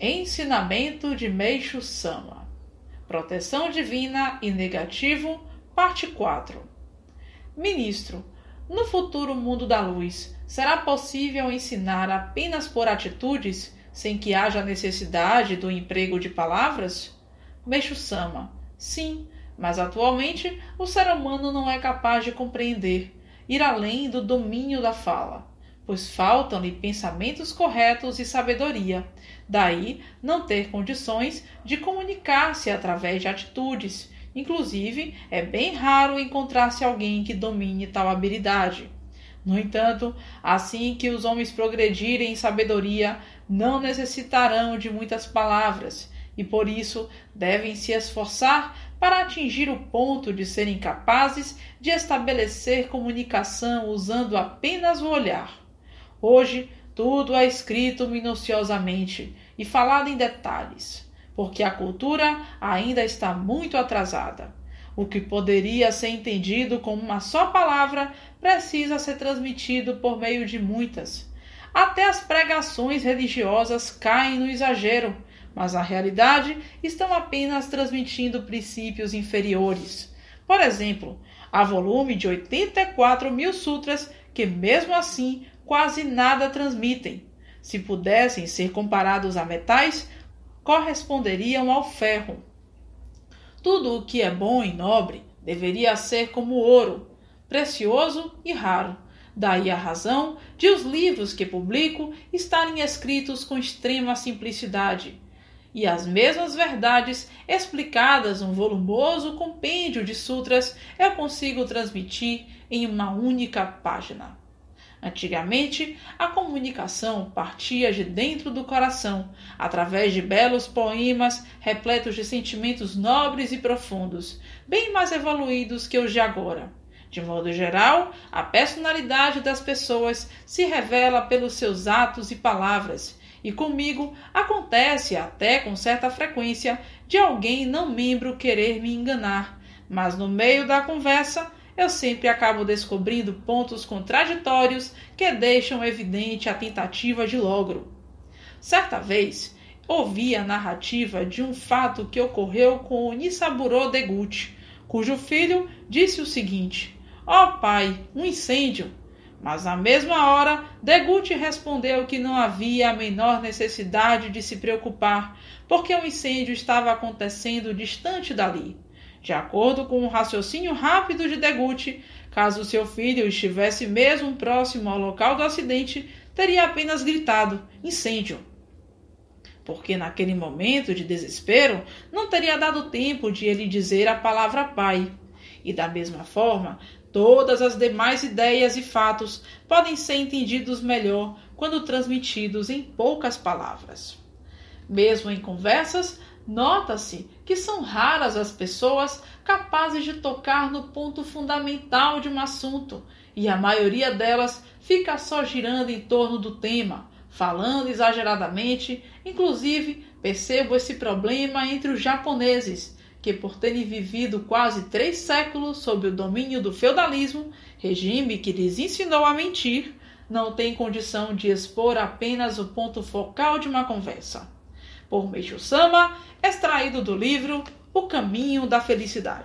Ensinamento de Meixo Sama. Proteção Divina e Negativo, Parte 4 Ministro, no futuro mundo da luz, será possível ensinar apenas por atitudes, sem que haja necessidade do emprego de palavras? Meixo Sama Sim, mas atualmente o ser humano não é capaz de compreender, ir além do domínio da fala pois faltam-lhe pensamentos corretos e sabedoria. Daí não ter condições de comunicar-se através de atitudes. Inclusive, é bem raro encontrar-se alguém que domine tal habilidade. No entanto, assim que os homens progredirem em sabedoria, não necessitarão de muitas palavras e por isso devem se esforçar para atingir o ponto de serem capazes de estabelecer comunicação usando apenas o olhar. Hoje, tudo é escrito minuciosamente e falado em detalhes, porque a cultura ainda está muito atrasada. O que poderia ser entendido com uma só palavra precisa ser transmitido por meio de muitas. Até as pregações religiosas caem no exagero, mas na realidade estão apenas transmitindo princípios inferiores. Por exemplo, há volume de 84 mil sutras que, mesmo assim, quase nada transmitem. Se pudessem ser comparados a metais, corresponderiam ao ferro. Tudo o que é bom e nobre deveria ser como ouro, precioso e raro. Daí a razão de os livros que publico estarem escritos com extrema simplicidade. E as mesmas verdades explicadas num volumoso compêndio de sutras eu consigo transmitir em uma única página. Antigamente, a comunicação partia de dentro do coração, através de belos poemas repletos de sentimentos nobres e profundos, bem mais evoluídos que os de agora. De modo geral, a personalidade das pessoas se revela pelos seus atos e palavras, e comigo acontece até com certa frequência de alguém não membro querer me enganar, mas no meio da conversa eu sempre acabo descobrindo pontos contraditórios que deixam evidente a tentativa de logro. Certa vez, ouvi a narrativa de um fato que ocorreu com o Nisaburo Deguchi, cujo filho disse o seguinte: Ó oh, pai, um incêndio! Mas na mesma hora, Deguchi respondeu que não havia a menor necessidade de se preocupar, porque o incêndio estava acontecendo distante dali. De acordo com o raciocínio rápido de Deguchi, caso seu filho estivesse mesmo próximo ao local do acidente, teria apenas gritado: incêndio! Porque naquele momento de desespero não teria dado tempo de ele dizer a palavra pai. E da mesma forma, todas as demais ideias e fatos podem ser entendidos melhor quando transmitidos em poucas palavras. Mesmo em conversas, Nota-se que são raras as pessoas capazes de tocar no ponto fundamental de um assunto, e a maioria delas fica só girando em torno do tema, falando exageradamente. Inclusive, percebo esse problema entre os japoneses, que, por terem vivido quase três séculos sob o domínio do feudalismo, regime que lhes ensinou a mentir, não têm condição de expor apenas o ponto focal de uma conversa por Meishu Sama, extraído do livro O Caminho da Felicidade.